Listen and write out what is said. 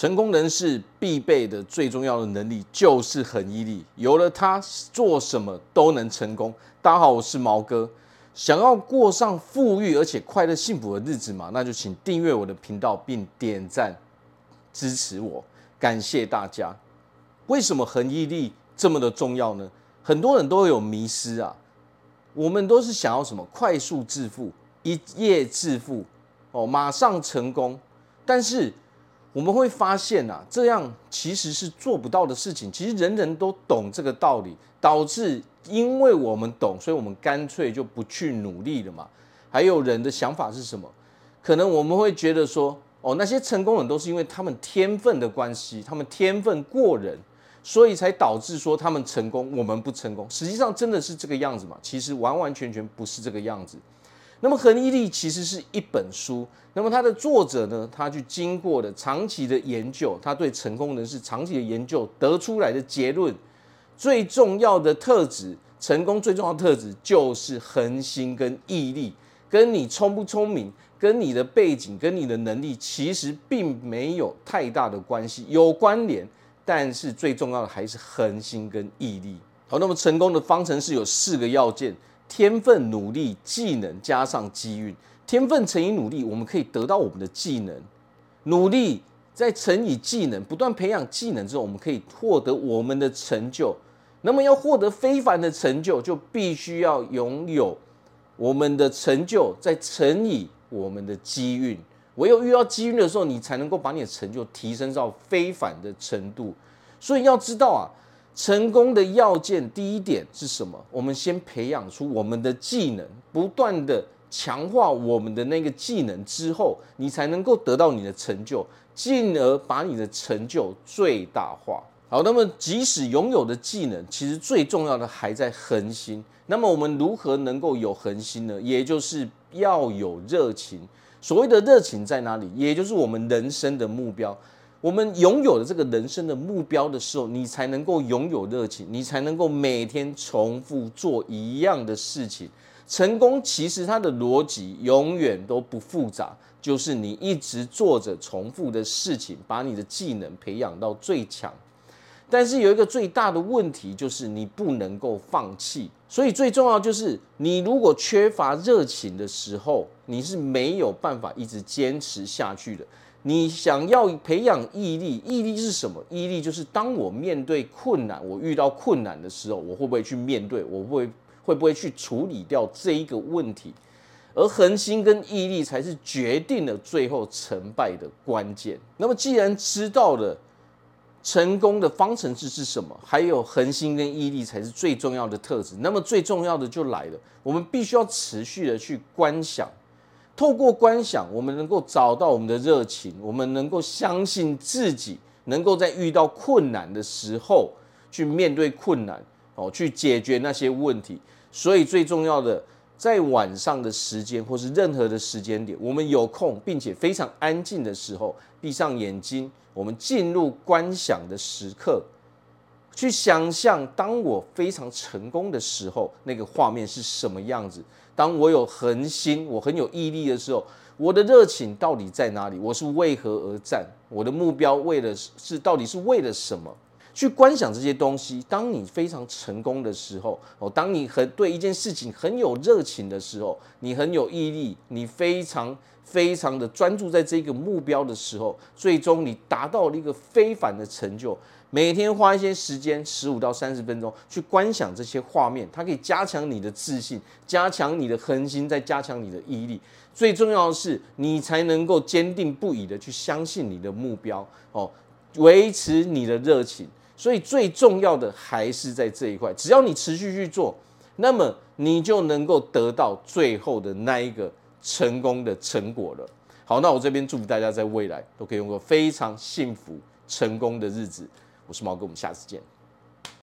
成功人士必备的最重要的能力就是恒毅力，有了它，做什么都能成功。大家好，我是毛哥。想要过上富裕而且快乐幸福的日子嘛？那就请订阅我的频道并点赞支持我，感谢大家。为什么恒毅力这么的重要呢？很多人都有迷失啊，我们都是想要什么？快速致富，一夜致富，哦，马上成功，但是。我们会发现啊，这样其实是做不到的事情。其实人人都懂这个道理，导致因为我们懂，所以我们干脆就不去努力了嘛。还有人的想法是什么？可能我们会觉得说，哦，那些成功人都是因为他们天分的关系，他们天分过人，所以才导致说他们成功，我们不成功。实际上真的是这个样子吗？其实完完全全不是这个样子。那么恒毅力其实是一本书，那么它的作者呢，他去经过了长期的研究，他对成功人士长期的研究得出来的结论，最重要的特质，成功最重要的特质就是恒心跟毅力，跟你聪不聪明，跟你的背景，跟你的能力其实并没有太大的关系，有关联，但是最重要的还是恒心跟毅力。好，那么成功的方程式有四个要件。天分、努力、技能加上机运，天分乘以努力，我们可以得到我们的技能；努力再乘以技能，不断培养技能之后，我们可以获得我们的成就。那么要获得非凡的成就，就必须要拥有我们的成就，再乘以我们的机运。唯有遇到机遇的时候，你才能够把你的成就提升到非凡的程度。所以要知道啊。成功的要件，第一点是什么？我们先培养出我们的技能，不断的强化我们的那个技能之后，你才能够得到你的成就，进而把你的成就最大化。好，那么即使拥有的技能，其实最重要的还在恒心。那么我们如何能够有恒心呢？也就是要有热情。所谓的热情在哪里？也就是我们人生的目标。我们拥有了这个人生的目标的时候，你才能够拥有热情，你才能够每天重复做一样的事情。成功其实它的逻辑永远都不复杂，就是你一直做着重复的事情，把你的技能培养到最强。但是有一个最大的问题，就是你不能够放弃。所以最重要就是，你如果缺乏热情的时候，你是没有办法一直坚持下去的。你想要培养毅力，毅力是什么？毅力就是当我面对困难，我遇到困难的时候，我会不会去面对？我会会不会去处理掉这一个问题？而恒心跟毅力才是决定了最后成败的关键。那么，既然知道了成功的方程式是什么，还有恒心跟毅力才是最重要的特质，那么最重要的就来了，我们必须要持续的去观想。透过观想，我们能够找到我们的热情，我们能够相信自己，能够在遇到困难的时候去面对困难，哦，去解决那些问题。所以最重要的，在晚上的时间或是任何的时间点，我们有空并且非常安静的时候，闭上眼睛，我们进入观想的时刻，去想象当我非常成功的时候，那个画面是什么样子。当我有恒心，我很有毅力的时候，我的热情到底在哪里？我是为何而战？我的目标为了是到底是为了什么？去观想这些东西。当你非常成功的时候，哦，当你很对一件事情很有热情的时候，你很有毅力，你非常非常的专注在这个目标的时候，最终你达到了一个非凡的成就。每天花一些时间，十五到三十分钟去观想这些画面，它可以加强你的自信，加强你的恒心，再加强你的毅力。最重要的是，你才能够坚定不移的去相信你的目标哦，维持你的热情。所以最重要的还是在这一块，只要你持续去做，那么你就能够得到最后的那一个成功的成果了。好，那我这边祝福大家在未来都可以用个非常幸福成功的日子。我是毛哥，我们下次见。